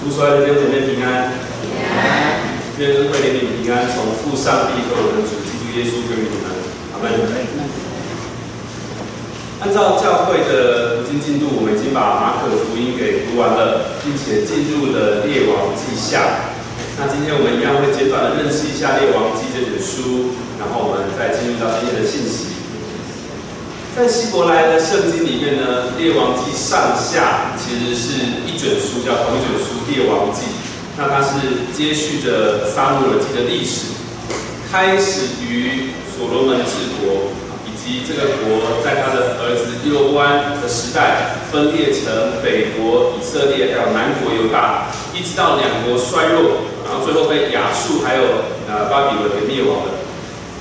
主所爱的弟兄姐妹平安，愿恩惠怜悯平安从父上帝和我们主基督耶稣归于你们，阿门。按照教会的读经进度，我们已经把马可福音给读完了，并且进入了列王记下。那今天我们一样会简短的认识一下列王记这本书，然后我们再进入到今天的信息。在希伯来的圣经里面呢，列王记上下其实是一卷书，叫同一卷书列王记。那它是接续着撒母耳记的历史，开始于所罗门治国。以及这个国在他的儿子伊罗湾的时代分裂成北国以色列，还有南国犹大，一直到两国衰弱，然后最后被亚述还有呃巴比伦给灭亡了。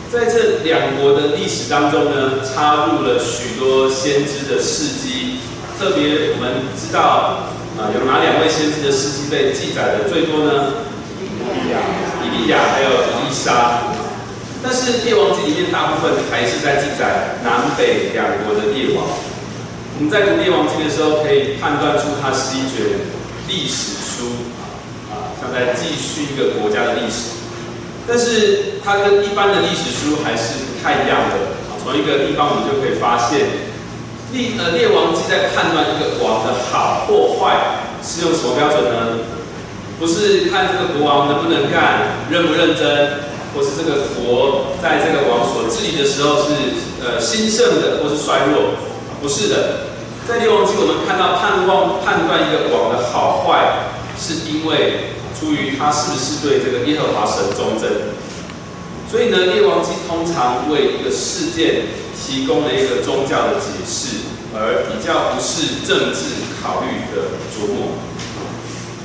在这两国的历史当中呢，插入了许多先知的事迹，特别我们知道啊，有哪两位先知的事迹被记载的最多呢？以利亚、以利亚还有以利沙。但是《列王记》里面大部分还是在记载南北两国的列王。我们在读《列王记》的时候，可以判断出它是一卷历史书，啊，像在继续一个国家的历史。但是它跟一般的历史书还是不太一样的。从一个地方我们就可以发现，《列呃列王记》在判断一个王的好或坏是用什么标准呢？不是看这个国王能不能干，认不认真。或是这个国在这个王所治理的时候是呃兴盛的，或是衰弱，不是的。在列王记，我们看到盼望判断一个王的好坏，是因为出于他是不是对这个耶和华神忠贞。所以呢，列王记通常为一个事件提供了一个宗教的解释，而比较不是政治考虑的琢磨。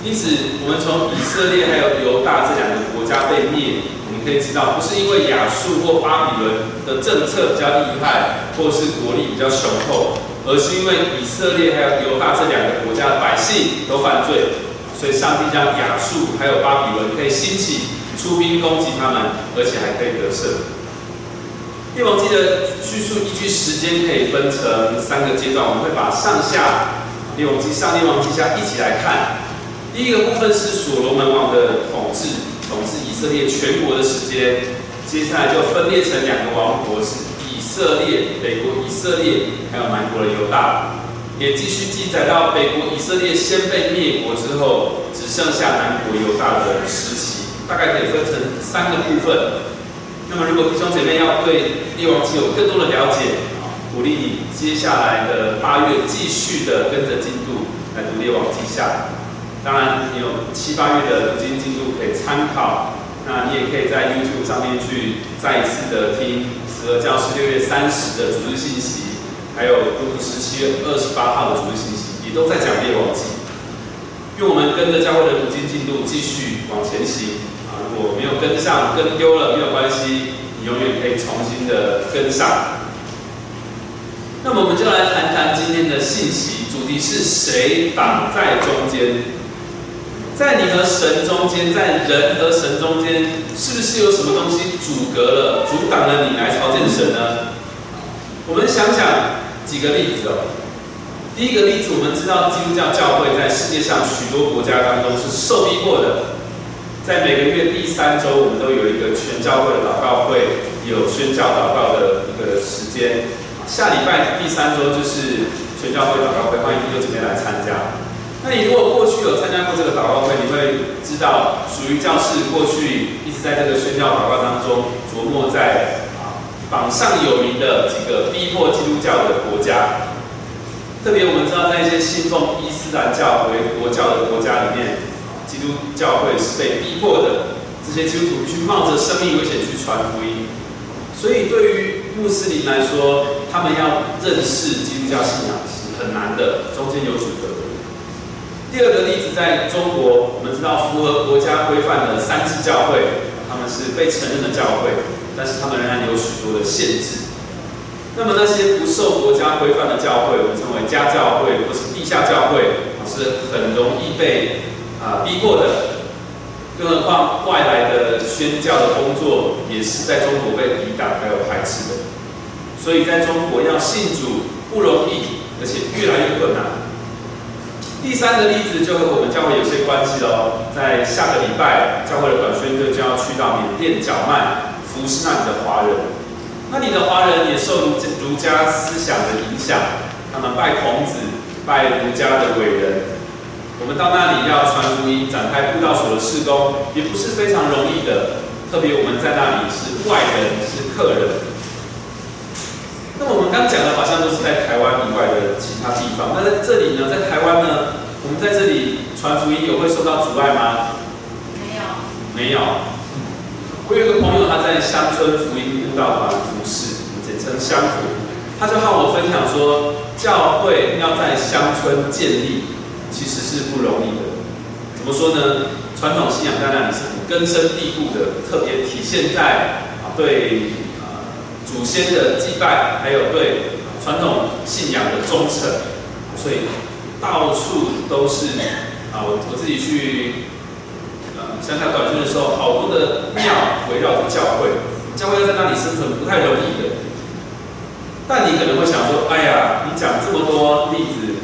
因此，我们从以色列还有犹大这两个国家被灭。我们可以知道，不是因为亚述或巴比伦的政策比较厉害，或是国力比较雄厚，而是因为以色列还有犹大这两个国家的百姓都犯罪，所以上帝让亚述还有巴比伦可以兴起出兵攻击他们，而且还可以得胜。列王记的叙述依据时间可以分成三个阶段，我们会把上下列王记上、列王记下一起来看。第一个部分是所罗门王的统治。统治以色列全国的时间，接下来就分裂成两个王国，是以色列北国以色列，还有南国的犹大，也继续记载到北国以色列先被灭国之后，只剩下南国犹大的时期，大概可以分成三个部分。那么，如果弟兄姐妹要对列王记有更多的了解，鼓励你接下来的八月继续的跟着进度来读列王记下。当然，你有七八月的读经进度可以参考。那你也可以在 YouTube 上面去再一次的听十二教师六月三十的主日信息，还有读十七月二十八号的主日信息，也都在讲列王记。用我们跟着教会的读经进度继续往前行！我没有跟上、跟丢了没有关系，你永远可以重新的跟上。那么我们就来谈谈今天的信息主题是谁挡在中间？在你和神中间，在人和神中间，是不是有什么东西阻隔了、阻挡了你来朝见神呢？我们想想几个例子哦。第一个例子，我们知道基督教教会在世界上许多国家当中是受逼迫的。在每个月第三周，我们都有一个全教会的祷告会，有宣教祷告的一个时间。下礼拜第三周就是全教会祷告会，欢迎弟兄姊妹来参加。那你如果过去有参加过这个祷告会，你会知道，属于教士过去一直在这个宣教祷告当中琢磨在啊榜上有名的几个逼迫基督教的国家。特别我们知道，在一些信奉伊斯兰教为国教的国家里面，基督教会是被逼迫的，这些基督徒去冒着生命危险去传福音。所以对于穆斯林来说，他们要认识基督教信仰是很难的，中间有阻隔。第二个例子，在中国，我们知道符合国家规范的三次教会，他们是被承认的教会，但是他们仍然有许多的限制。那么那些不受国家规范的教会，我们称为家教会或是地下教会，是很容易被啊逼迫的。更何况外来的宣教的工作，也是在中国被抵挡还有排斥的。所以在中国要信主不容易，而且越来越困难。第三个例子就和我们教会有些关系哦，在下个礼拜，教会的短宣队就要去到缅甸角曼服侍那里的华人。那里的华人也受儒儒家思想的影响，他们拜孔子，拜儒家的伟人。我们到那里要传福音、展开布道所的事工，也不是非常容易的。特别我们在那里是外人，是客人。那我们刚讲的，好像都是在台湾以外的其他地方。那在这里呢，在台湾呢，我们在这里传福音有会受到阻碍吗？没有。没有。我有个朋友，他在乡村福音布道团服侍，简称乡福。他就和我分享说，教会要在乡村建立，其实是不容易的。怎么说呢？传统信仰在那里是很根深蒂固的，特别体现在啊对啊。祖先的祭拜，还有对传统信仰的忠诚，所以到处都是啊，我我自己去呃乡下短训的时候，好多的庙围绕着教会，教会要在那里生存不太容易的。但你可能会想说，哎呀，你讲这么多例子，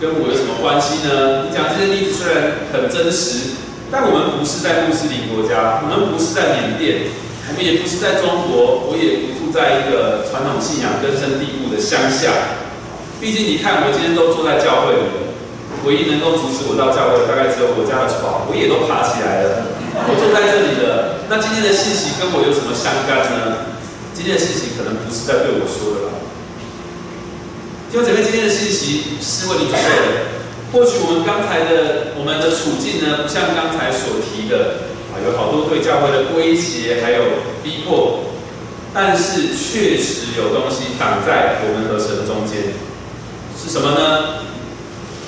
跟我有什么关系呢？你讲这些例子虽然很真实，但我们不是在穆斯林国家，我们不是在缅甸。我们也不是在中国，我也不住在一个传统信仰根深蒂固的乡下。毕竟你看，我今天都坐在教会里，唯一能够阻止我到教会的，大概只有我家的床，我也都爬起来了，我坐在这里了。那今天的信息跟我有什么相干呢？今天的信息可能不是在对我说的？弟兄姐妹，今天的信息是为你准备的。或许我们刚才的我们的处境呢，不像刚才所提的啊。有好多对教会的威胁，还有逼迫，但是确实有东西挡在我们和神中间，是什么呢？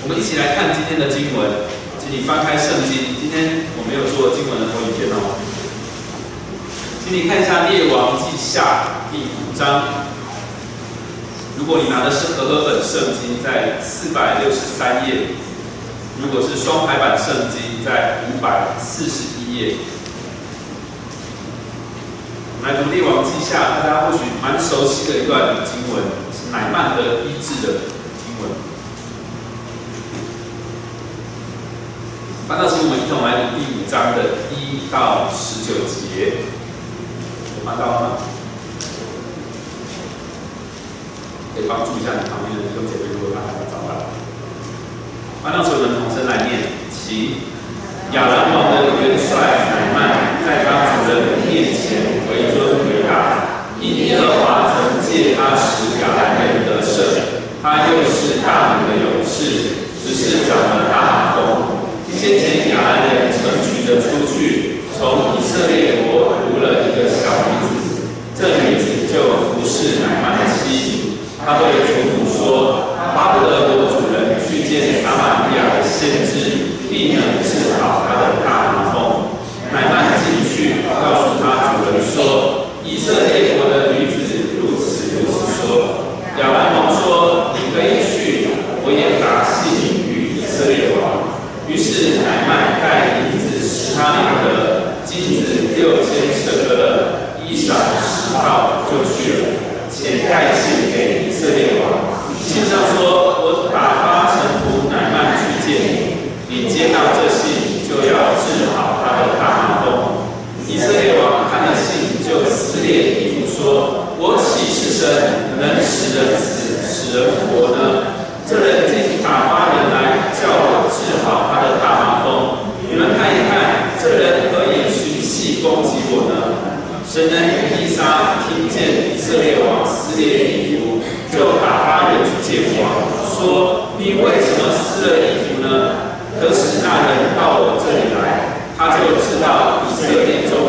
我们一起来看今天的经文，请你翻开圣经。今天我没有做经文的投影片哦，请你看一下《列王记下》第五章。如果你拿的是和合本圣经，在四百六十三页；如果是双排版圣经，在五百四十一。页，来读《列王记下》，大家或许蛮熟悉的一段经文，是乃曼的医治的经文。翻到请我们一同来读第五章的一到十九节，有翻到吗？帮助一下你旁边的弟兄姐妹，如果他还没找到。翻到请我们同声来念，请。亚兰王的元帅乃曼在他主人面前为尊为大，因耶和华曾借他使亚兰人得胜，他又是大能的勇士，只是长了大风。先前亚兰人曾取得出去，从以色列国掳了一个小女子，这女子就服侍乃曼的妻。他对主母说：“巴不得我主人去见撒玛利亚的先知。”必能治好他的大麻风。乃曼进去告诉他主人说：“以色列国的女子如此如此说。”亚兰王说：“你可以去，我也打信与以色列王。”于是乃曼带银子十他连得，金子六千舍得的衣裳十套就去了，且带信给以色列王。信上说：“我打发臣仆乃曼去见你。”你接到这信，就要治好他的大麻风。以色列王看了信，就撕裂衣服，说：“我岂是神，能使人死，使人活呢？这人竟打发人来，叫我治好他的大麻风。你们看一看，这人何以寻隙攻击我呢？”神人伊莎听见以色列王撕裂衣服，就打发人去见王，说：“你为什么撕了衣服呢？”可使那人到我这里来，知道以色列中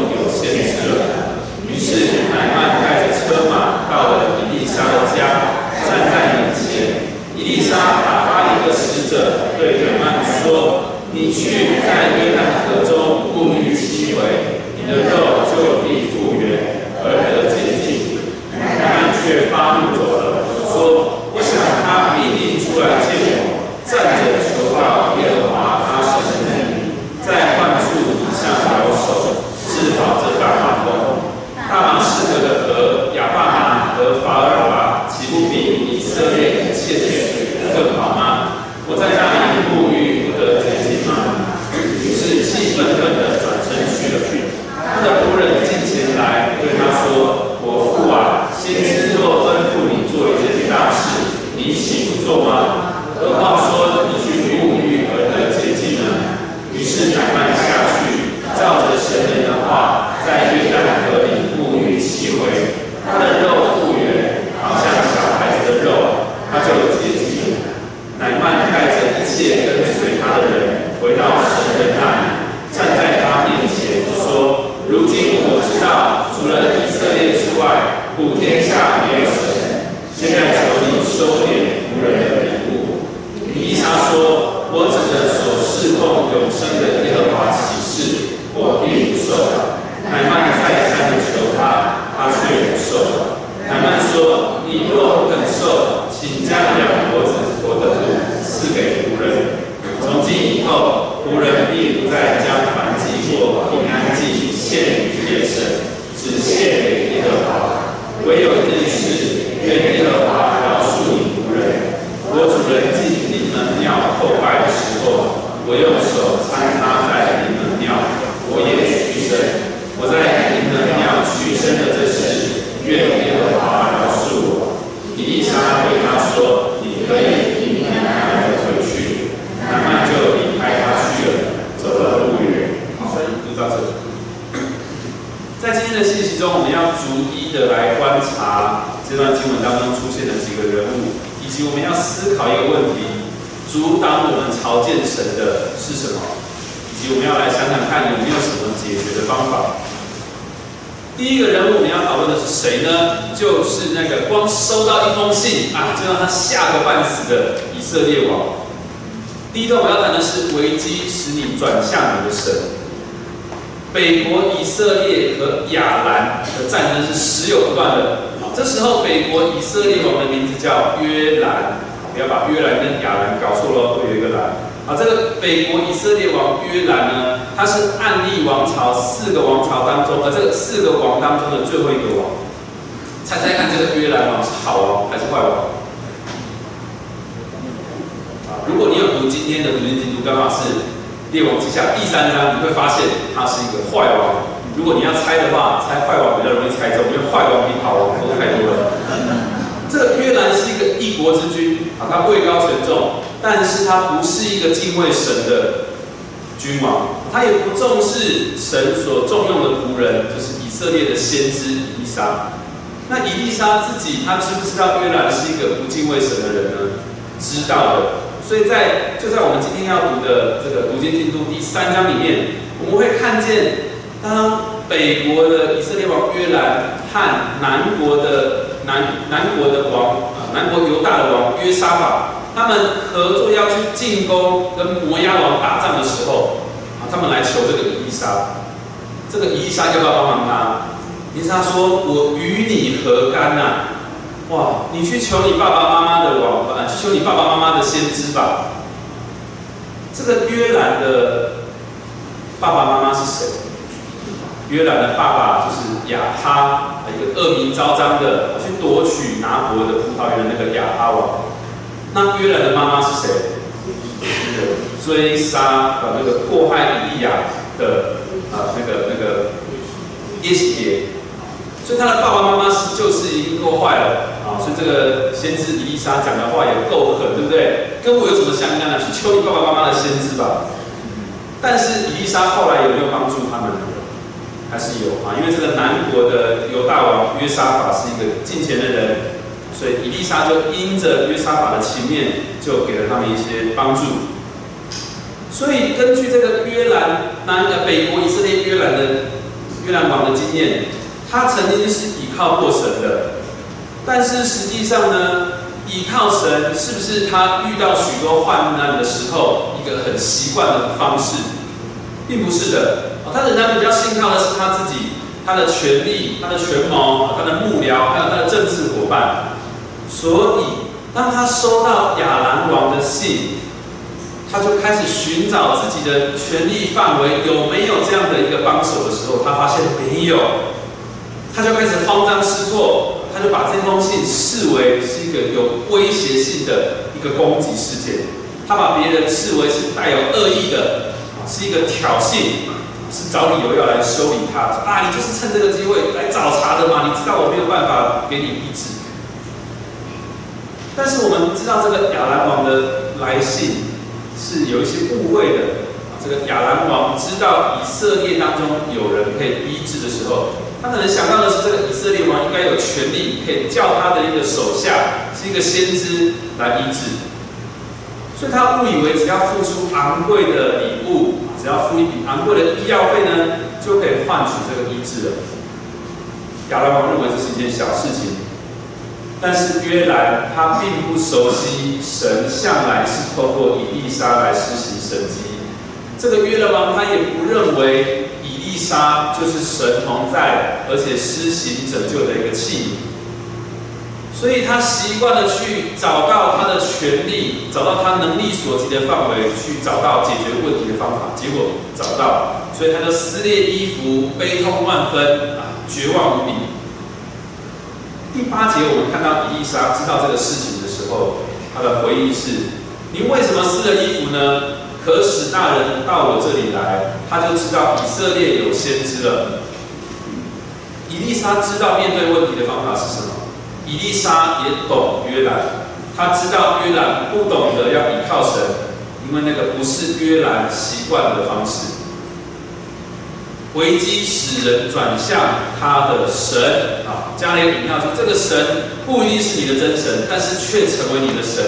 约兰王是好王还是坏王？啊，如果你有读今天的读经进度，刚好是。列王之下第三章，你会发现他是一个坏王。如果你要猜的话，猜坏王比较容易猜中，因为坏王比好王多太多了。这个约兰是一个一国之君啊，他位高权重，但是他不是一个敬畏神的君王，他也不重视神所重用的仆人，就是以色列的先知以利沙。那伊丽莎自己，他知不知道约兰是一个不敬畏神的人呢？知道的。所以在就在我们今天要读的这个读经进度第三章里面，我们会看见，当北国的以色列王约兰和南国的南南国的王啊，南国犹大的王约沙法，他们合作要去进攻跟摩押王打仗的时候，啊，他们来求这个伊丽莎，这个伊丽莎要不要帮忙他？以利沙说：“我与你何干呐？”哇！你去求你爸爸妈妈的王吧，去求你爸爸妈妈的先知吧。这个约兰的爸爸妈妈是谁？约兰的爸爸就是亚哈，一个恶名昭彰的去夺取拿伯的葡萄园那个亚哈王。那约兰的妈妈是谁？追杀把那个迫害以利亚的啊那个那个耶洗别。所以他的爸爸妈妈是就是已经够坏了啊。所以这个先知伊丽莎讲的话也够狠，对不对？跟我有什么相干呢？去求你爸爸妈妈的先知吧。但是伊丽莎后来有没有帮助他们？还是有啊，因为这个南国的犹大王约沙法是一个近前的人，所以伊丽莎就因着约沙法的情面，就给了他们一些帮助。所以根据这个约兰南的北国以色列约兰的约兰王的经验，他曾经是倚靠过神的。但是实际上呢，依靠神是不是他遇到许多患难的时候一个很习惯的方式，并不是的。他仍然比较信靠的是他自己，他的权力、他的权谋、他的幕僚，还有他的政治伙伴。所以，当他收到亚兰王的信，他就开始寻找自己的权力范围有没有这样的一个帮手的时候，他发现没有，他就开始慌张失措。他就把这封信视为是一个有威胁性的一个攻击事件，他把别人视为是带有恶意的，是一个挑衅，是找理由要来修理他。啊，你就是趁这个机会来找茬的嘛？你知道我没有办法给你医治。但是我们知道这个亚兰王的来信是有一些误会的。这个亚兰王知道以色列当中有人可以医治的时候。他可能想到的是，这个以色列王应该有权利可以叫他的一个手下是一个先知来医治，所以他误以为只要付出昂贵的礼物，只要付一笔昂贵的医药费呢，就可以换取这个医治了。亚兰王认为这是一件小事情，但是约兰他并不熟悉神向来是透过以利沙来施行神迹。这个约兰王他也不认为以利沙就是神同在，而且施行拯救的一个器皿，所以他习惯的去找到他的权利，找到他能力所及的范围，去找到解决问题的方法。结果找到，所以他就撕裂衣服，悲痛万分啊！绝望无比。第八节，我们看到伊丽莎知道这个事情的时候，她的回忆是：“你为什么撕了衣服呢？可使大人到我这里来，他就知道以色列有先知了。”伊丽莎知道面对问题的方法是什么。伊丽莎也懂约兰，他知道约兰不懂得要依靠神，因为那个不是约兰习惯的方式。危机使人转向他的神啊，加了一个引号，说这个神不一定是你的真神，但是却成为你的神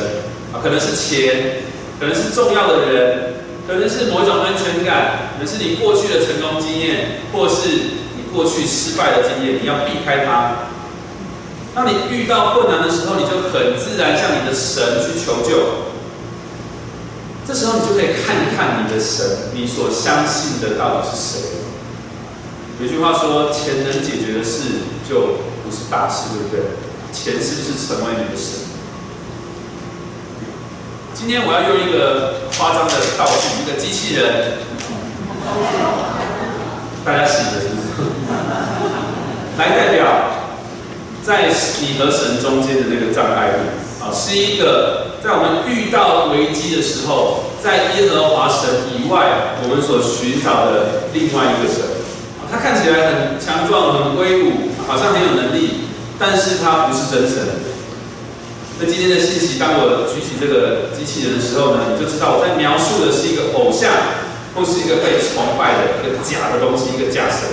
啊，可能是钱，可能是重要的人，可能是某一种安全感，可能是你过去的成功经验，或是你过去失败的经验，你要避开它。当你遇到困难的时候，你就很自然向你的神去求救。这时候你就可以看一看你的神，你所相信的到底是谁。有句话说：“钱能解决的事，就不是大事，对不对？钱是不是成为你的神？”今天我要用一个夸张的道具，一个机器人，大家喜的是不是？来代表在你和神中间的那个障碍物啊，是一个在我们遇到危机的时候，在耶和华神以外，我们所寻找的另外一个神。他看起来很强壮、很威武，好像很有能力，但是他不是真神。那今天的信息，当我举起这个机器人的时候呢，你就知道我在描述的是一个偶像，或是一个被崇拜的一个假的东西，一个假神。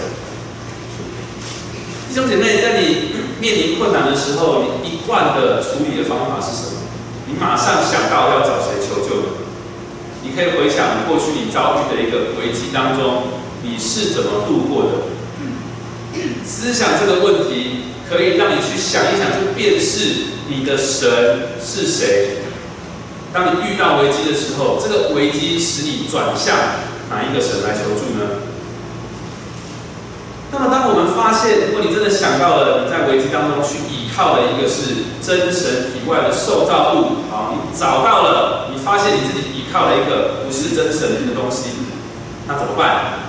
弟兄姐妹，在你面临困难的时候，你一贯的处理的方法是什么？你马上想到要找谁求救？你可以回想过去你遭遇的一个危机当中。你是怎么度过的？思想这个问题，可以让你去想一想，去辨识你的神是谁。当你遇到危机的时候，这个危机使你转向哪一个神来求助呢？那么，当我们发现，如果你真的想到了你在危机当中去依靠的一个是真神以外的受造物，好，你找到了，你发现你自己依靠了一个不是真神的东西，那怎么办？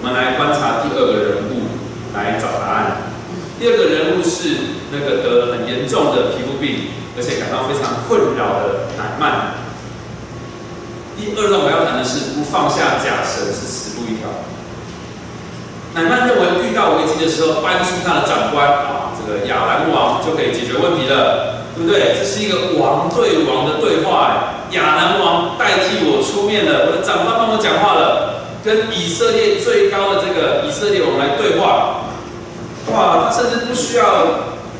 我们来观察第二个人物来找答案。第二个人物是那个得了很严重的皮肤病，而且感到非常困扰的乃曼。第二段我要谈的是不放下假神是死路一条。乃曼认为遇到危机的时候，搬出他的长官啊，这个亚兰王就可以解决问题了，对不对？这是一个王对王的对话，亚兰王代替我出面了，我的长官帮我讲话了。跟以色列最高的这个以色列王来对话，哇，他甚至不需要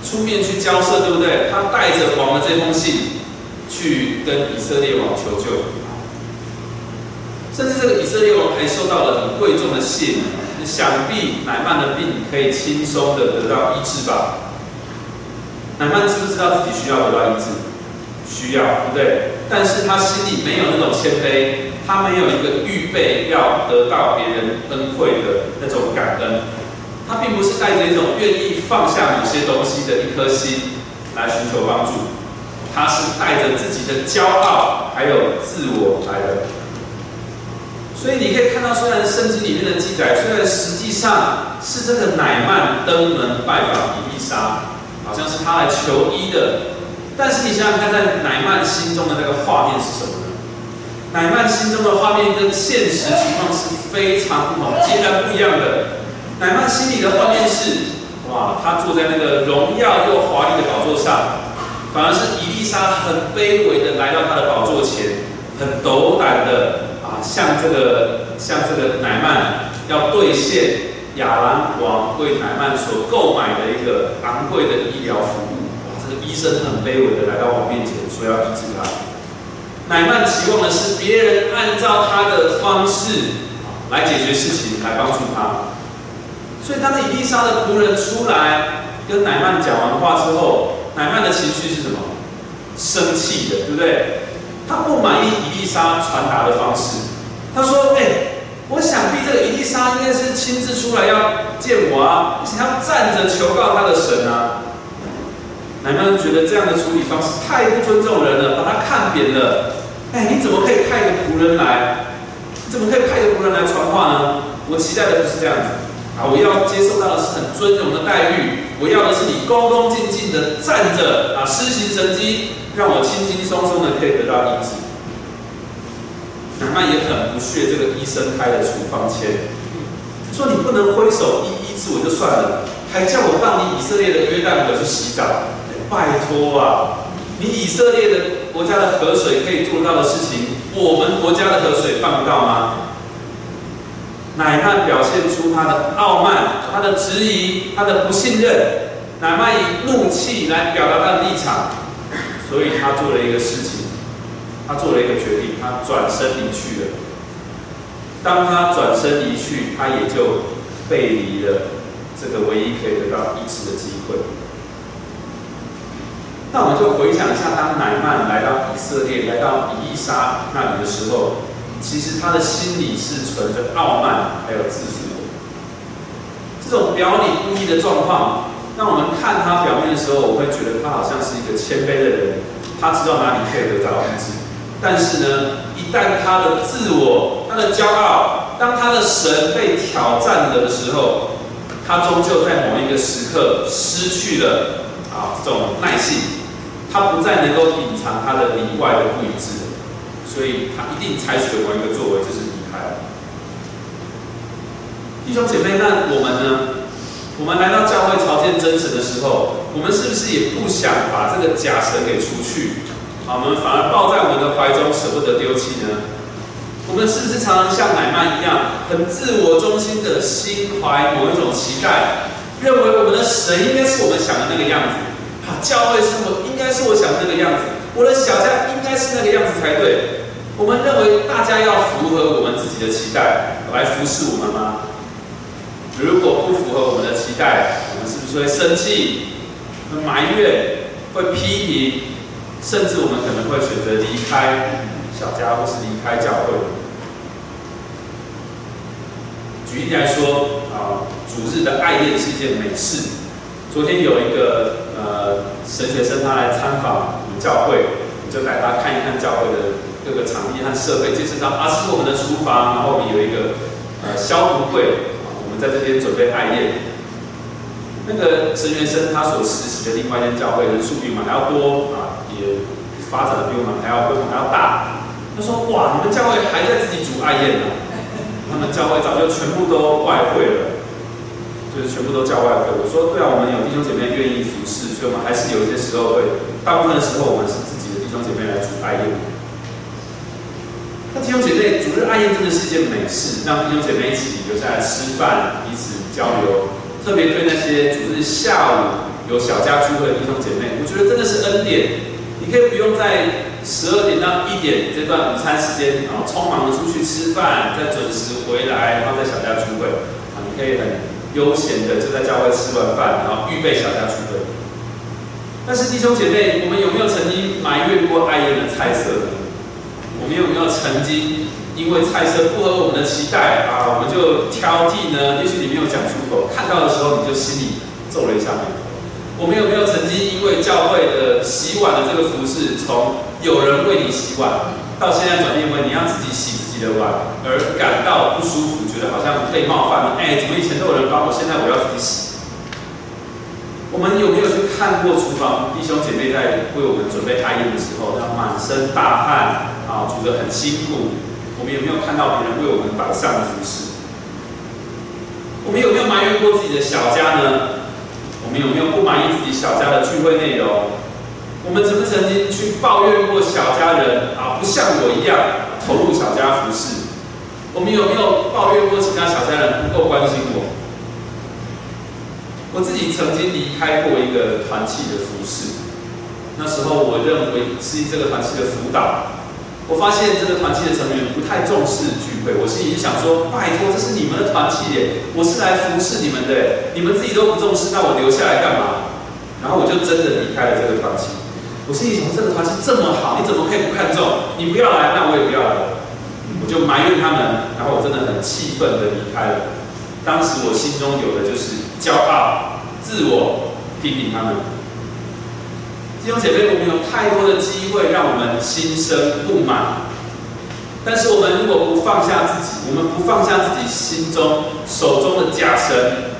出面去交涉，对不对？他带着王的这封信去跟以色列王求救，甚至这个以色列王还收到了很贵重的信，想必乃曼的病可以轻松的得到医治吧？乃曼知不知道自己需要得到医治？需要，对不对？但是他心里没有那种谦卑。他没有一个预备要得到别人恩惠的那种感恩，他并不是带着一种愿意放下某些东西的一颗心来寻求帮助，他是带着自己的骄傲还有自我来的。所以你可以看到，虽然圣经里面的记载，虽然实际上是这个乃曼登门拜访以利沙，好像是他来求医的，但是你想想看，在乃曼心中的那个画面是什么呢？乃曼心中的画面跟现实情况是非常不同、截然不一样的。乃曼心里的画面是：哇，他坐在那个荣耀又华丽的宝座上，反而是伊丽莎很卑微的来到他的宝座前，很斗胆的啊，向这个向这个乃曼要兑现亚兰王为乃曼所购买的一个昂贵的医疗服务。哇，这个医生很卑微的来到王面前，说要医治他。乃曼期望的是别人按照他的方式来解决事情，来帮助他。所以当伊丽莎的仆人出来跟乃曼讲完话之后，乃曼的情绪是什么？生气的，对不对？他不满意伊丽莎传达的方式。他说：“哎，我想必这个伊丽莎应该是亲自出来要见我啊，想要站着求告他的神啊。”乃曼觉得这样的处理方式太不尊重人了，把他看扁了。哎，你怎么可以派一个仆人来？你怎么可以派一个仆人来传话呢？我期待的不是这样子啊！我要接受到的是很尊荣的待遇，我要的是你恭恭敬敬的站着啊，施行神迹，让我轻轻松松的可以得到医治。乃曼也很不屑这个医生开的处方签，说你不能挥手医医治我就算了，还叫我到你以色列的约旦河去洗澡。拜托啊！你以色列的国家的河水可以做到的事情，我们国家的河水办不到吗？乃曼表现出他的傲慢、他的质疑、他的不信任。乃曼以怒气来表达他的立场，所以他做了一个事情，他做了一个决定，他转身离去了。当他转身离去，他也就背离了这个唯一可以得到医治的机会。那我们就回想一下，当乃曼来到以色列，来到以利沙那里的时候，其实他的心里是存着傲慢，还有自负。这种表里不一的状况，让我们看他表面的时候，我会觉得他好像是一个谦卑的人，他知道哪里可以得到医治。但是呢，一旦他的自我、他的骄傲，当他的神被挑战了的时候，他终究在某一个时刻失去了啊这种耐性。他不再能够隐藏他的里外的不一致，所以他一定采取了某一个作为就是离开了。弟兄姐妹，那我们呢？我们来到教会朝见真神的时候，我们是不是也不想把这个假神给除去？啊，我们反而抱在我们的怀中，舍不得丢弃呢？我们是不是常常像奶妈一样，很自我中心的心怀某一种期待，认为我们的神应该是我们想的那个样子？好，教会生活应该是我想的那个样子，我的小家应该是那个样子才对。我们认为大家要符合我们自己的期待来服侍我们吗？如果不符合我们的期待，我们是不是会生气、会埋怨、会批评，甚至我们可能会选择离开小家或是离开教会？举例来说，啊，主日的爱宴是一件美事。昨天有一个。呃，神学生他来参访我们教会，我就带他看一看教会的各个场地和设备，介绍到啊，是我们的厨房，然后我们有一个呃消毒柜，我们在这边准备爱宴。那个神学生他所实习的另外一间教会人数比我们还要多啊，也发展的比我们还要规模还要大。他说：哇，你们教会还在自己煮爱宴呢？他们教会早就全部都外汇了。就是全部都叫外汇。我说对啊，我们有弟兄姐妹愿意服侍，所以我们还是有一些时候会，大部分的时候我们是自己的弟兄姐妹来煮爱宴。那弟兄姐妹主日爱宴真的是一件美事，让弟兄姐妹一起留下来吃饭，彼此交流。特别对那些主日下午有小家聚会的弟兄姐妹，我觉得真的是恩典。你可以不用在十二点到一点这段午餐时间啊，匆忙的出去吃饭，再准时回来，然后在小家聚会啊，你可以很。悠闲的就在教会吃完饭，然后预备小家聚会。但是弟兄姐妹，我们有没有曾经埋怨过爱宴的菜色呢？我们有没有曾经因为菜色不合我们的期待啊，我们就挑剔呢？也许你没有讲出口，看到的时候你就心里皱了一下眉头。我们有没有曾经因为教会的洗碗的这个服饰，从有人为你洗碗，到现在转变为你要自己洗自己？的碗而感到不舒服，觉得好像被冒犯了。哎，怎么以前都有人帮我，现在我要自己洗？我们有没有去看过厨房弟兄姐妹在为我们准备爱宴的时候，他满身大汗啊，煮得很辛苦？我们有没有看到别人为我们摆上的服饰？我们有没有埋怨过自己的小家呢？我们有没有不满意自己小家的聚会内容？我们曾不曾经去抱怨过小家人啊，不像我一样？投入小家服饰，我们有没有抱怨过其他小家人不够关心我？我自己曾经离开过一个团契的服饰，那时候我认为是这个团契的辅导，我发现这个团契的成员不太重视聚会，我心里就想说：拜托，这是你们的团契耶，我是来服侍你们的，你们自己都不重视，那我留下来干嘛？然后我就真的离开了这个团契。我心里想，这个团契这么好，你怎么可以不看重？你不要来，那我也不要来。我就埋怨他们，然后我真的很气愤的离开了。当时我心中有的就是骄傲、自我。批评他们，弟兄姐妹，我们有太多的机会让我们心生不满，但是我们如果不放下自己，我们不放下自己心中手中的假神，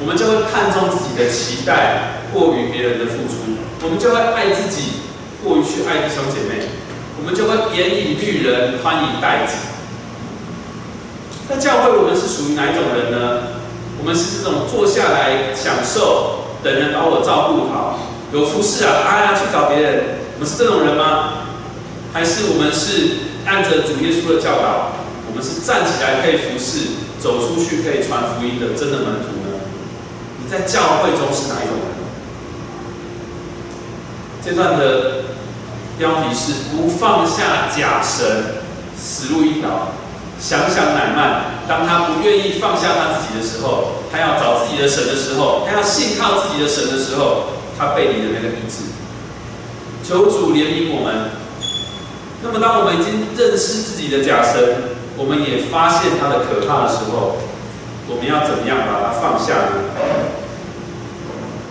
我们就会看重自己的期待过于别人的付出，我们就会爱自己过于去爱弟兄姐妹，我们就会严以律人，宽以待己。那教会，我们是属于哪一种人呢？我们是这种坐下来享受。等人把我照顾好，有服侍啊，哎呀，去找别人，我们是这种人吗？还是我们是按着主耶稣的教导，我们是站起来可以服侍，走出去可以传福音的真的门徒呢？你在教会中是哪一种人？这段的标题是不放下假神，死路一条。想想乃曼，当他不愿意放下他自己的时候，他要找自己的神的时候，他要信靠自己的神的时候，他背离的那个意志。求主怜悯我们。那么，当我们已经认识自己的假神，我们也发现他的可怕的时候，我们要怎么样把它放下呢？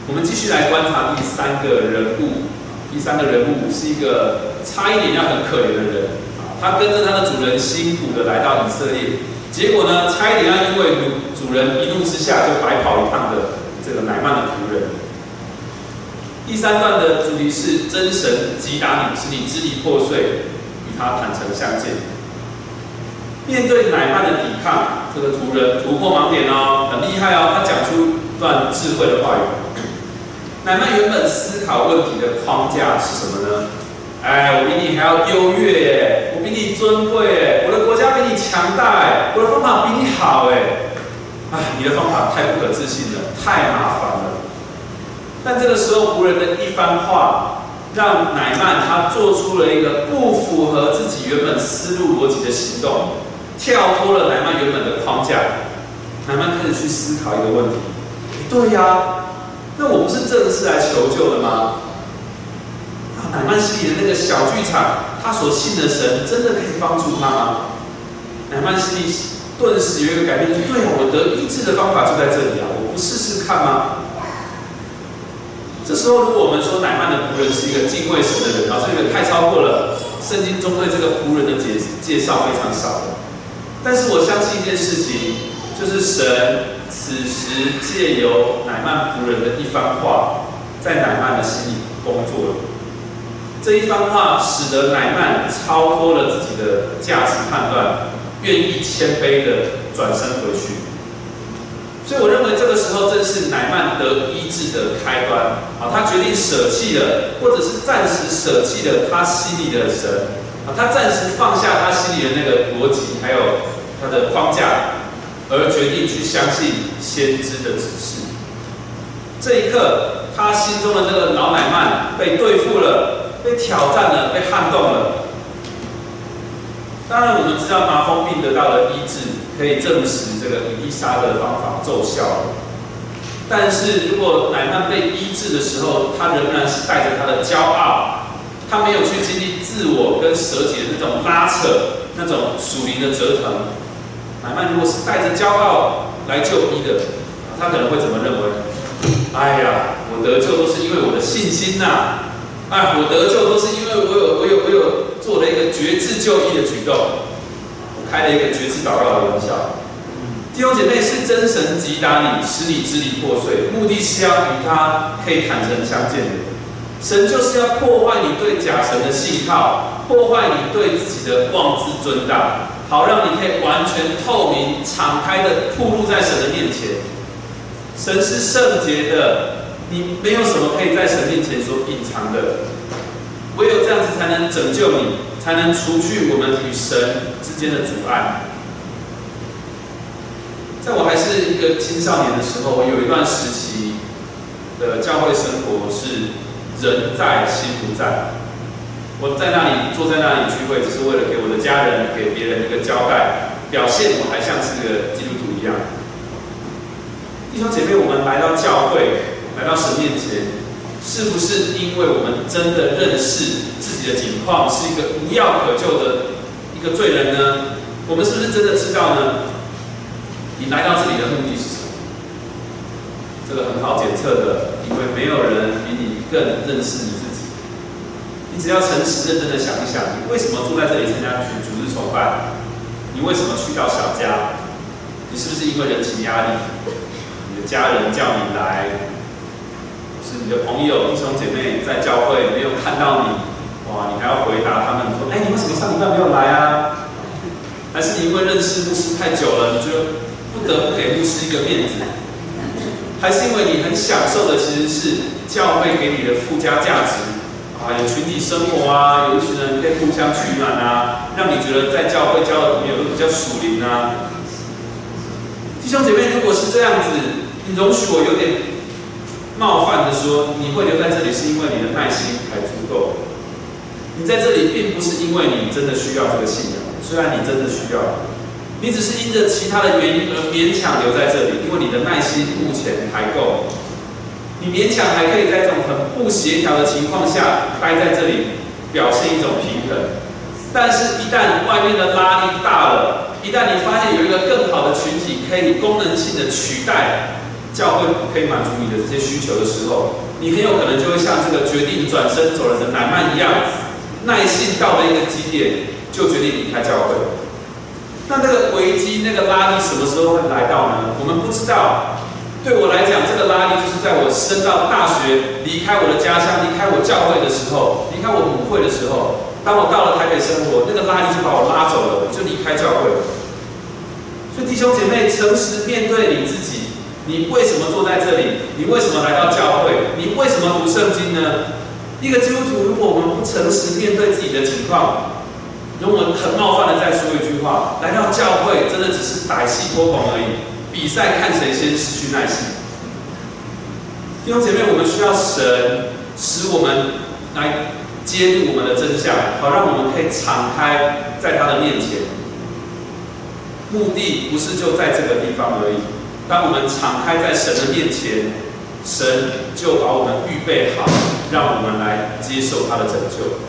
我们继续来观察第三个人物。第三个人物是一个差一点要很可怜的人。他跟着他的主人辛苦的来到以色列，结果呢，差一点要因为主人一怒之下就白跑一趟的这个乃曼的仆人。第三段的主题是真神击打你，使你支离破碎，与他坦诚相见。面对乃曼的抵抗，这个仆人突破盲点哦，很厉害哦，他讲出一段智慧的话语。乃曼原本思考问题的框架是什么呢？哎，我比你还要优越耶，我比你尊贵耶，我的国家比你强大哎，我的方法比你好哎，哎，你的方法太不可置信了，太麻烦了。但这个时候仆人的一番话，让乃曼他做出了一个不符合自己原本思路逻辑的行动，跳脱了乃曼原本的框架。乃曼开始去思考一个问题：对呀，那我不是正式来求救的吗？啊乃曼心里的那个小剧场，他所信的神真的可以帮助他吗？乃曼心里顿时有一个改变，对啊，我得医治的方法就在这里啊，我不试试看吗？这时候，如果我们说乃曼的仆人是一个敬畏神的人啊，这个太超过了圣经中对这个仆人的介介绍非常少的。但是我相信一件事情，就是神此时借由乃曼仆人的一番话，在乃曼的心里工作了。这一番话使得乃曼超脱了自己的价值判断，愿意谦卑的转身回去。所以我认为这个时候正是乃曼得医治的开端。啊，他决定舍弃了，或者是暂时舍弃了他心里的神。啊，他暂时放下他心里的那个逻辑，还有他的框架，而决定去相信先知的指示。这一刻，他心中的那个老乃曼被对付了。被挑战了，被撼动了。当然，我们知道麻风病得到了医治，可以证实这个伊丽莎的方法奏效了。但是如果乃曼被医治的时候，他仍然是带着他的骄傲，他没有去经历自我跟舍己的那种拉扯，那种属灵的折腾。乃曼如果是带着骄傲来就医的，他可能会怎么认为？哎呀，我得救都是因为我的信心呐。哎，我得救都是因为我有我有我有做了一个绝志就义的举动，我开了一个绝志祷告的玩笑。弟兄姐妹，是真神击打你，使你支离破碎，目的是要与他可以坦诚相见。神就是要破坏你对假神的信号，破坏你对自己的妄自尊大，好让你可以完全透明、敞开的暴露在神的面前。神是圣洁的。你没有什么可以在神面前所隐藏的，唯有这样子才能拯救你，才能除去我们与神之间的阻碍。在我还是一个青少年的时候，我有一段时期的教会生活是人在心不在。我在那里坐在那里聚会，只是为了给我的家人、给别人一个交代，表现我还像是个基督徒一样。弟兄姐妹，我们来到教会，来到神面前，是不是因为我们真的认识自己的境况，是一个无药可救的一个罪人呢？我们是不是真的知道呢？你来到这里的目的是什么？这个很好检测的，因为没有人比你更认识你自己。你只要诚实认真的想一想，你为什么住在这里参加主组织崇拜？你为什么去到小家？你是不是因为人情压力？你的家人叫你来，你的朋友弟兄姐妹在教会没有看到你，哇，你还要回答他们说，哎，你为什么上礼拜没有来啊？还是你因为认识牧师太久了，你就不得不给牧师一个面子？还是因为你很享受的其实是教会给你的附加价值？啊，有群体生活啊，有一群人可以互相取暖啊，让你觉得在教会交的朋友都比较属灵啊。弟兄姐妹，如果是这样子，你容许我有点冒犯的说，你会留在这里是因为你的耐心还足够。你在这里并不是因为你真的需要这个信仰，虽然你真的需要，你只是因着其他的原因而勉强留在这里，因为你的耐心目前还够。你勉强还可以在这种很不协调的情况下待在这里，表现一种平衡。但是，一旦外面的拉力大了，一旦你发现有一个更好的群体可以功能性的取代教会，可以满足你的这些需求的时候，你很有可能就会像这个决定转身走人的奶曼一样，耐性到了一个极点，就决定离开教会。那那个危机、那个拉力什么时候会来到呢？我们不知道。对我来讲，这个拉力就是在我升到大学、离开我的家乡、离开我教会的时候、离开我母会的时候。当我到了台北生活，那个拉力就把我拉走了，我就离开教会。所以弟兄姐妹，诚实面对你自己，你为什么坐在这里？你为什么来到教会？你为什么读圣经呢？一个基督徒，如果我们不诚实面对自己的情况，容我很冒犯的再说一句话：来到教会，真的只是歹戏托棚而已。比赛看谁先失去耐心。弟兄姐妹，我们需要神使我们来揭露我们的真相，好让我们可以敞开在他的面前。目的不是就在这个地方而已。当我们敞开在神的面前，神就把我们预备好，让我们来接受他的拯救。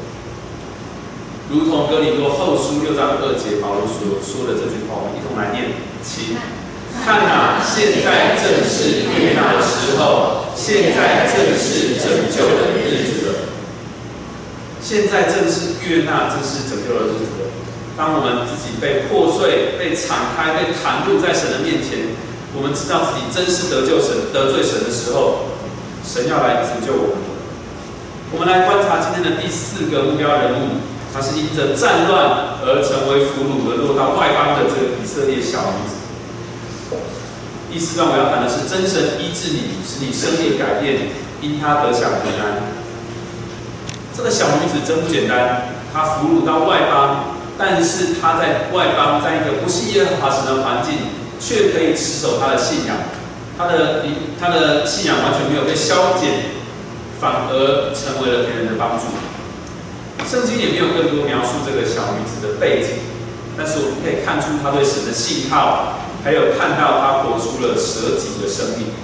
如同哥林多后书六章二节保罗所说的这句话，我们一同来念，请。看呐，现在正是悦纳的时候，现在正是拯救的日子了。现在正是悦纳，正是拯救的日子了。当我们自己被破碎、被敞开、被弹入在神的面前，我们知道自己真是得救神、得罪神的时候，神要来拯救我们。我们来观察今天的第四个目标人物，他是因着战乱而成为俘虏而落到外邦的这个以色列小女子。第四段我要谈的是真神医治你，使你生命改变，因他得享平安。这个小女子真不简单，她俘虏到外邦，但是她在外邦，在一个不是耶和华神的环境，却可以持守他的信仰。他的他的信仰完全没有被消减，反而成为了别人的帮助。圣经也没有更多描述这个小女子的背景，但是我们可以看出她对神的信靠。还有看到他活出了舍己的生命，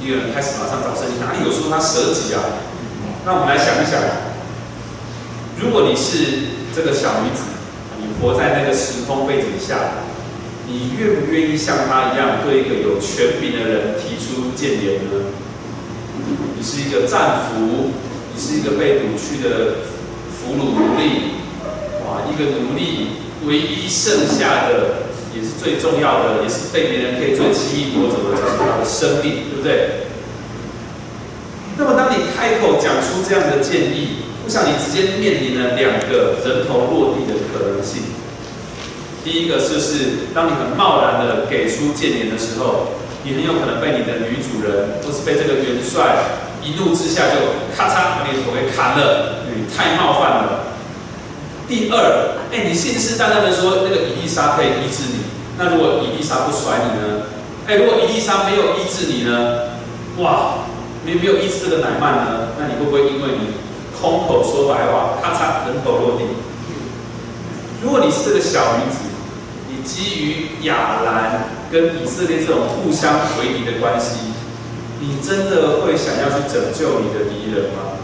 一个人开始马上找圣经，哪里有说他舍己啊？那我们来想一想，如果你是这个小女子，你活在那个时空背景下，你愿不愿意像他一样对一个有权柄的人提出谏言呢？你是一个战俘，你是一个被掳去的俘虏奴隶，哇，一个奴隶唯一剩下的。也是最重要的，也是被别人可以最轻易夺走的，就是他的生命，对不对？那么，当你开口讲出这样的建议，我想你直接面临了两个人头落地的可能性。第一个就是，当你很贸然的给出谏言的时候，你很有可能被你的女主人，或是被这个元帅一怒之下就咔嚓把你的头给砍了，你太冒犯了。第二，哎，你信誓旦旦的说那个伊丽莎可以医治你。那如果伊丽莎不甩你呢？哎，如果伊丽莎没有医治你呢？哇，没没有医治这个乃曼呢？那你会不会因为你空口说白话，咔嚓人头落地。如果你是这个小女子，基于亚兰跟以色列这种互相为敌的关系，你真的会想要去拯救你的敌人吗？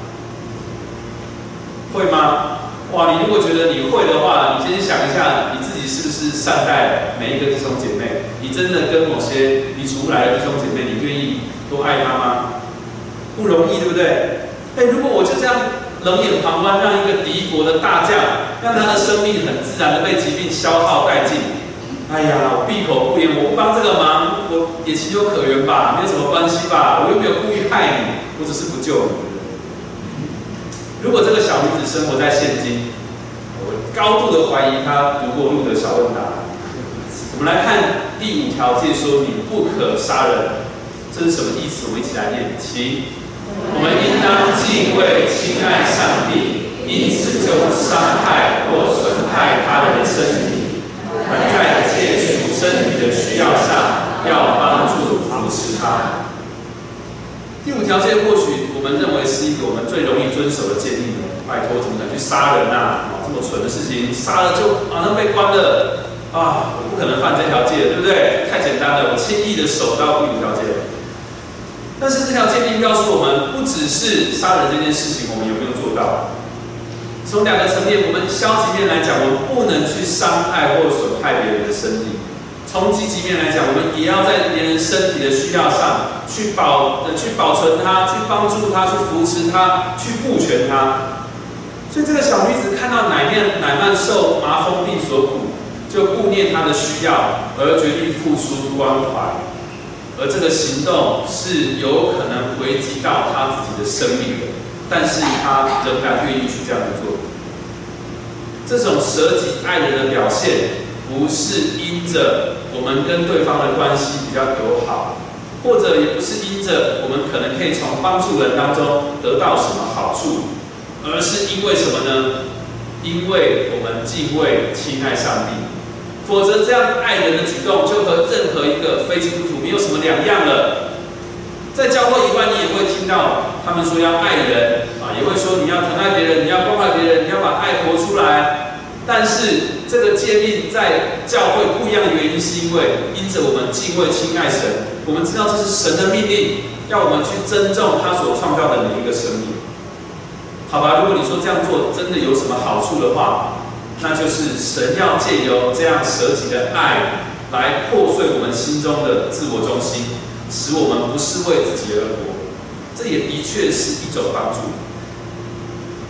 会吗？哇，你如果觉得你会的话，你先想一下，你自己是不是善待每一个弟兄姐妹？你真的跟某些你处不来的弟兄姐妹，你愿意多爱他吗？不容易，对不对？哎，如果我就这样冷眼旁观，让一个敌国的大将，让他的生命很自然的被疾病消耗殆尽，哎呀，我闭口不言，我不帮这个忙，我也情有可原吧，没有什么关系吧，我又没有故意害你，我只是不救你。如果这个小女子生活在现今，我高度的怀疑她读过路的小问答。我们来看第五条诫说：“你不可杀人。”这是什么意思？我们一起来念，请。我们应当敬畏、亲爱上帝，因此就不伤害或损害他人的身体，在切除身体的需要上，要帮助扶持他。第五条诫或许我们认为是一个我们最容易遵守的诫命了。拜托，怎么敢去杀人呐？啊，这么蠢的事情，杀了就马上被关了啊！我不可能犯这条戒，对不对？太简单了，我轻易的守到第五条戒。但是这条诫命告诉我们，不只是杀人这件事情，我们有没有做到？从两个层面，我们消极面来讲，我们不能去伤害或损害别人的身体。从积极面来讲，我们也要在别人身体的需要上去保、去保存它，去帮助他，去扶持他，去顾全他。所以这个小女子看到奶面奶曼受麻风病所苦，就顾念他的需要，而决定付出关怀。而这个行动是有可能危及到他自己的生命的，但是他仍然愿意去这样做。这种舍己爱人的表现，不是因着。我们跟对方的关系比较友好，或者也不是因着我们可能可以从帮助人当中得到什么好处，而是因为什么呢？因为我们敬畏、亲爱上帝。否则，这样爱人的举动就和任何一个非基督徒没有什么两样了。在教会以外，你也会听到他们说要爱人啊，也会说你要疼爱别人，你要关怀别人，你要把爱活出来。但是，这个诫命在教会不一样的原因，是因为因着我们敬畏、亲爱神，我们知道这是神的命令，要我们去尊重他所创造的每一个生命。好吧，如果你说这样做真的有什么好处的话，那就是神要借由这样舍己的爱，来破碎我们心中的自我中心，使我们不是为自己而活。这也的确是一种帮助。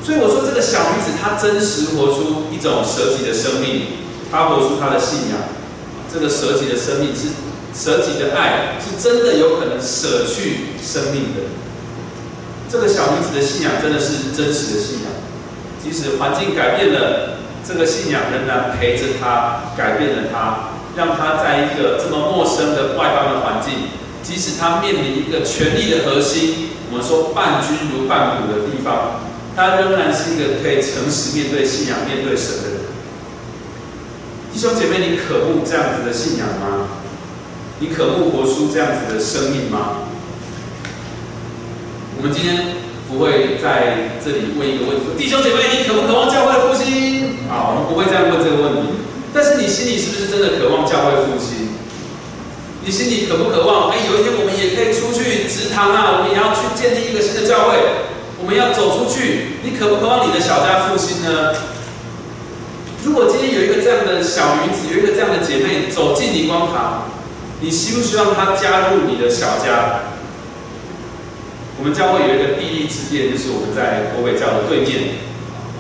所以我说，这个小女子她真实活出一种舍己的生命，她活出她的信仰。这个舍己的生命是舍己的爱，是真的有可能舍去生命的。这个小女子的信仰真的是真实的信仰，即使环境改变了，这个信仰仍然陪着她，改变了她，让她在一个这么陌生的外邦的环境，即使他面临一个权力的核心，我们说伴君如伴虎的地方。他仍然是一个可以诚实面对信仰、面对神的人。弟兄姐妹，你渴慕这样子的信仰吗？你渴慕活出这样子的生命吗？我们今天不会在这里问一个问题：弟兄姐妹，你渴不渴望教会复兴？啊，我们不会这样问这个问题。但是你心里是不是真的渴望教会复兴？你心里渴不渴望？哎，有一天我们也可以出去祠堂啊，我们也要去建立一个新的教会。我们要走出去，你渴不渴望你的小家复兴呢？如果今天有一个这样的小女子，有一个这样的姐妹走进你光堂，你希不希望她加入你的小家？我们教会有一个地利之便，就是我们在国北教的对面，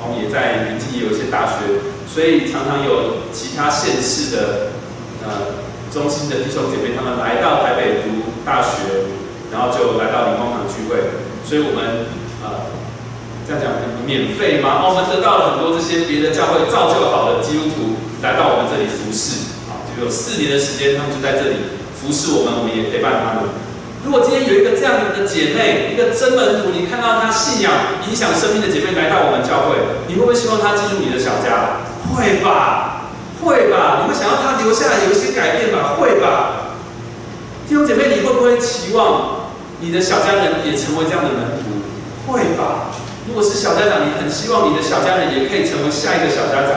然后也在临近有一些大学，所以常常有其他县市的呃中心的弟兄姐妹，他们来到台北读大学，然后就来到灵光堂聚会，所以我们。呃，这样讲免费吗？我们得到了很多这些别的教会造就好的基督徒来到我们这里服侍，啊，就有四年的时间，他们就在这里服侍我们，我们也陪伴他们。如果今天有一个这样的姐妹，一个真门徒，你看到她信仰影响生命的姐妹来到我们教会，你会不会希望她进入你的小家？会吧，会吧，你会留下来有一些改变吧？会吧，弟兄姐妹，你会不会期望你的小家人也成为这样的门徒？会吧，如果是小家长，你很希望你的小家人也可以成为下一个小家长，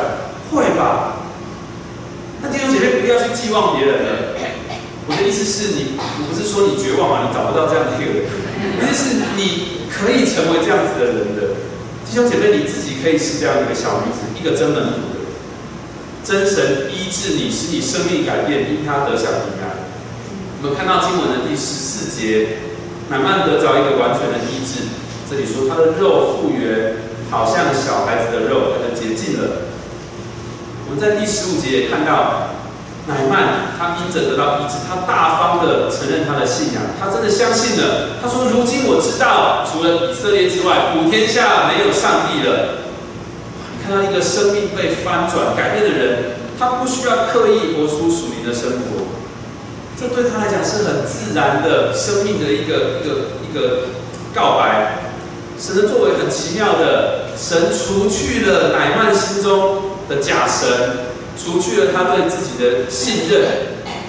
会吧？那弟兄姐妹不要去寄望别人了。我的意思是你，我不是说你绝望啊，你找不到这样的一个人，意思是你可以成为这样子的人的。弟兄姐妹，你自己可以是这样一个小女子，一个真门徒的，真神医治你，使你生命改变，因他得享平安。我们看到经文的第十四节，乃曼得着一个完全的医治。这里说他的肉复原，好像小孩子的肉，他就洁净了。我们在第十五节也看到，乃曼他因着得到医治，他大方的承认他的信仰，他真的相信了。他说：“如今我知道，除了以色列之外，普天下没有上帝了。”看到一个生命被翻转、改变的人，他不需要刻意活出属灵的生活。这对他来讲是很自然的生命的一个一个一个告白。神的作为很奇妙的，神除去了乃曼心中的假神，除去了他对自己的信任，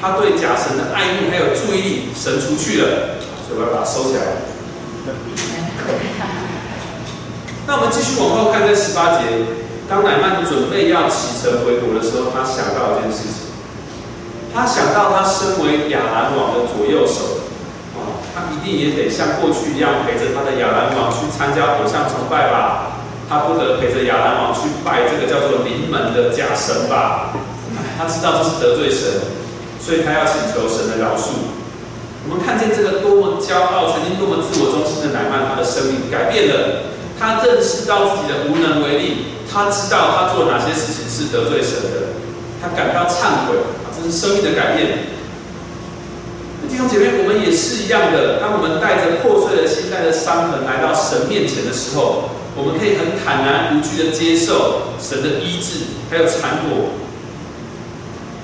他对假神的爱慕还有注意力，神除去了，所以我要把它收起来。那我们继续往后看，在十八节，当乃曼准备要启程回国的时候，他想到一件事情。他想到他身为亚兰王的左右手，啊，他一定也得像过去一样陪着他的亚兰王去参加偶像崇拜吧？他不得陪着亚兰王去拜这个叫做临门的假神吧？他知道这是得罪神，所以他要请求神的饶恕。我们看见这个多么骄傲、曾经多么自我中心的乃曼，他的生命改变了。他认识到自己的无能为力，他知道他做哪些事情是得罪神的，他感到忏悔。这是生命的改变。弟兄姐妹，我们也是一样的。当我们带着破碎的心、带着伤痕来到神面前的时候，我们可以很坦然无惧的接受神的医治，还有缠果。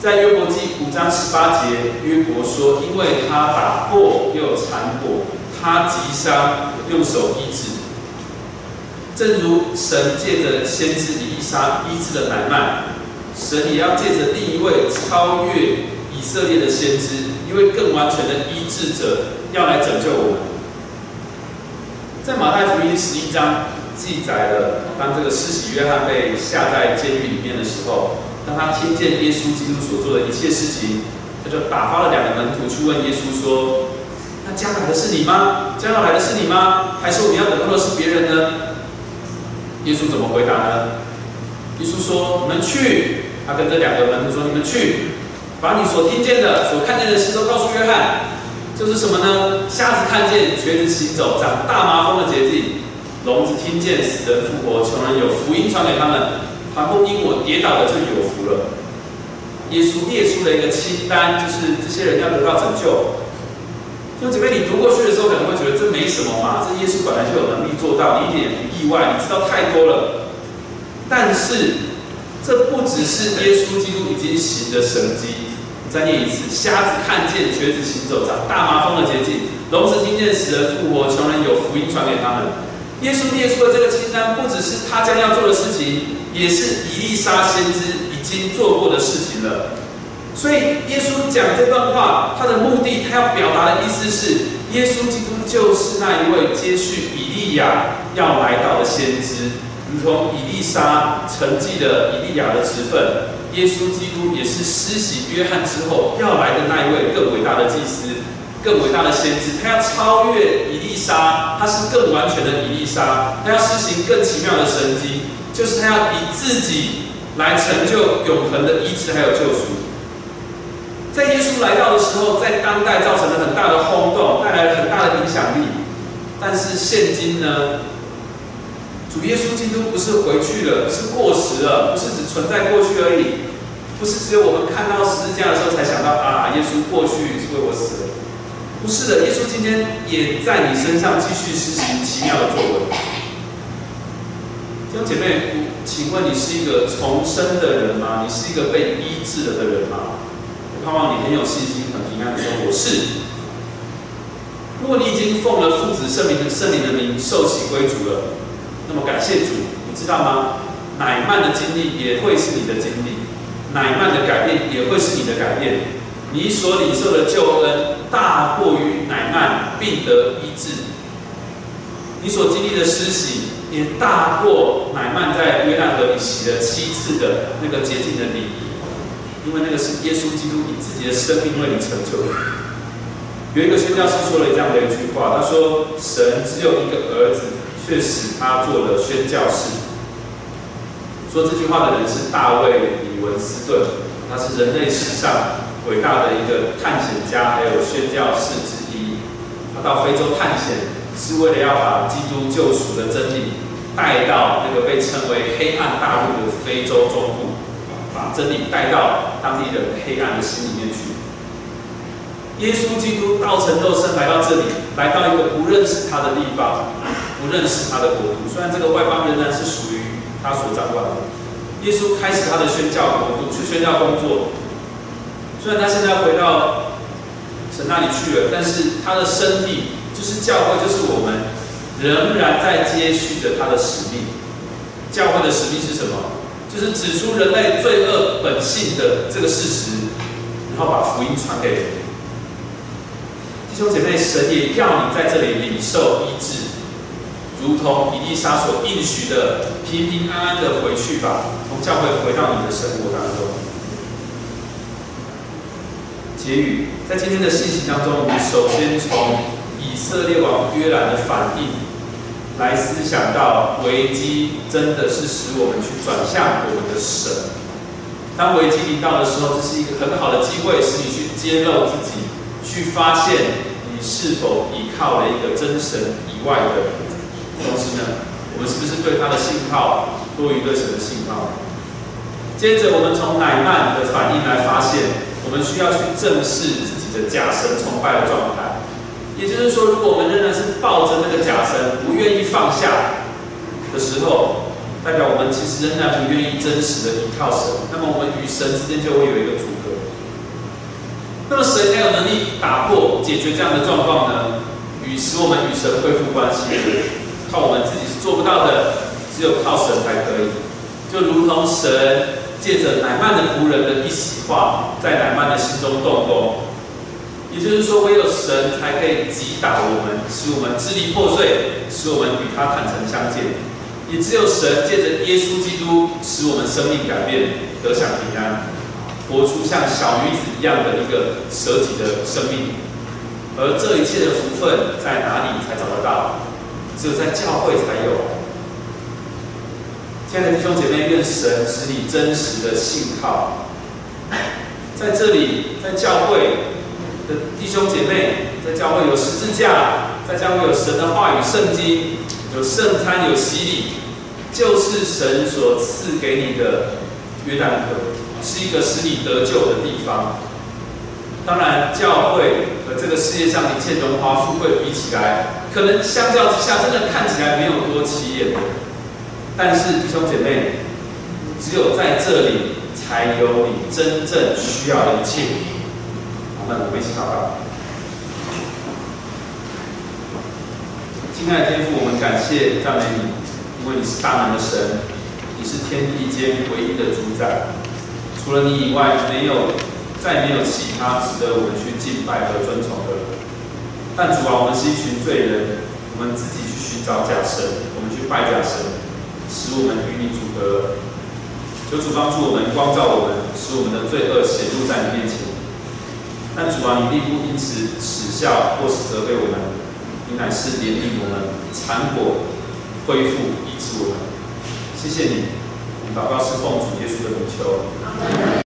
在约伯记五章十八节，约伯说：“因为他打破又缠果，他击伤，用手医治。”正如神借着先知以利沙医治的乃曼。神也要借着另一位超越以色列的先知，一位更完全的医治者，要来拯救我们。在马太福音十一章记载了，当这个施洗约翰被下在监狱里面的时候，当他听见耶稣基督所做的一切事情，他就打发了两个门徒去问耶稣说：“那将来的是你吗？将要来的是你吗？还是我们要等候的是别人呢？”耶稣怎么回答呢？耶稣说：“你们去。”他跟这两个门徒说：“你们去，把你所听见的、所看见的事都告诉约翰。就是什么呢？瞎子看见，瘸子行走，长大麻风的捷径，聋子听见，死人复活，穷人有福音传给他们。凡不因我跌倒的就有福了。”耶稣列出了一个清单，就是这些人要得到拯救。就姐妹，你读过去的时候，可能会觉得这没什么嘛，这耶稣本来就有能力做到，你一点也不意外，你知道太多了。但是。这不只是耶稣基督已经行的神迹，再念一次：瞎子看见，瘸子行走，长大麻风的捷径，聋子听见，死人复活，穷人有福音传给他们。耶稣列出的这个清单，不只是他将要做的事情，也是以利沙先知已经做过的事情了。所以耶稣讲这段话，他的目的，他要表达的意思是，耶稣基督就是那一位接续以利亚要来到的先知。如同以利沙承继了以利亚的职分，耶稣基督也是施洗约翰之后要来的那一位更伟大的祭司、更伟大的先知。他要超越以利沙，他是更完全的以利沙，他要施行更奇妙的神迹，就是他要以自己来成就永恒的医治还有救赎。在耶稣来到的时候，在当代造成了很大的轰动，带来了很大的影响力。但是现今呢？主耶稣基督不是回去了，是过时了，不是只存在过去而已，不是只有我们看到十字架的时候才想到啊，耶稣过去是为我死了，不是的，耶稣今天也在你身上继续施行奇妙的作为。弟兄姐妹，请问你是一个重生的人吗？你是一个被医治了的人吗？盼望你很有信心、很平安的说我是。如果你已经奉了父子圣灵的圣灵的名受洗归主了。那么感谢主，你知道吗？乃曼的经历也会是你的经历，乃曼的改变也会是你的改变。你所领受的救恩大过于乃曼病得医治，你所经历的施洗也大过乃曼在约旦河里洗了七次的那个洁净的礼，因为那个是耶稣基督以自己的生命为你成就的。有一个宣教师说了这样的一句话，他说：“神只有一个儿子，却使他做了宣教士。”说这句话的人是大卫·李文斯顿，他是人类史上伟大的一个探险家，还有宣教士之一。他到非洲探险，是为了要把基督救赎的真理带到那个被称为黑暗大陆的非洲中部，把真理带到当地人黑暗的心里面去。耶稣基督道成肉身来到这里，来到一个不认识他的地方，不认识他的国度。虽然这个外邦仍然是属于他所掌管的，耶稣开始他的宣教国度，去宣教工作。虽然他现在回到神那里去了，但是他的身体就是教会，就是我们，仍然在接续着他的使命。教会的使命是什么？就是指出人类罪恶本性的这个事实，然后把福音传给。弟兄姐妹，神也要你在这里领受医治，如同以利沙所应许的，平平安安的回去吧，从教会回到你的生活当中。结语，在今天的信息当中，我们首先从以色列王约兰的反应来思想到危机真的是使我们去转向我们的神。当危机临到的时候，这是一个很好的机会，使你去揭露自己，去发现你是否依靠了一个真神以外的同时呢？我们是不是对他的信号多于对神的信号？接着，我们从乃曼的反应来发现。我们需要去正视自己的假神崇拜的状态，也就是说，如果我们仍然是抱着那个假神不愿意放下的时候，代表我们其实仍然不愿意真实的依靠神，那么我们与神之间就会有一个阻隔。那么谁才有能力打破、解决这样的状况呢？与使我们与神恢复关系，靠我们自己是做不到的，只有靠神才可以。就如同神。借着乃曼的仆人的一席话，在乃曼的心中动工，也就是说，唯有神才可以击倒我们，使我们支离破碎，使我们与他坦诚相见。也只有神借着耶稣基督，使我们生命改变，得享平安，活出像小女子一样的一个舍己的生命。而这一切的福分在哪里才找得到？只有在教会才有。亲爱的弟兄姐妹，愿神使你真实的信号，在这里，在教会弟兄姐妹，在教会有十字架，在教会有神的话语、圣经，有圣餐、有洗礼，就是神所赐给你的约旦河，是一个使你得救的地方。当然，教会和这个世界上一切荣华富贵比起来，可能相较之下，真的看起来没有多起眼。但是弟兄姐妹，只有在这里才有你真正需要的一切。那我们一起祷告。亲爱的天父，我们感谢赞美你，因为你是大能的神，你是天地间唯一的主宰。除了你以外，没有再没有其他值得我们去敬拜和尊崇的。但主啊，我们是一群罪人，我们自己去寻找假神，我们去拜假神。使我们与你组合，求主帮助我们，光照我们，使我们的罪恶显露在你面前。但主啊，你并不因此耻笑或是责备我们，你乃是怜悯我们，残果恢复医治我们。谢谢你，祷告是奉主耶稣的名求。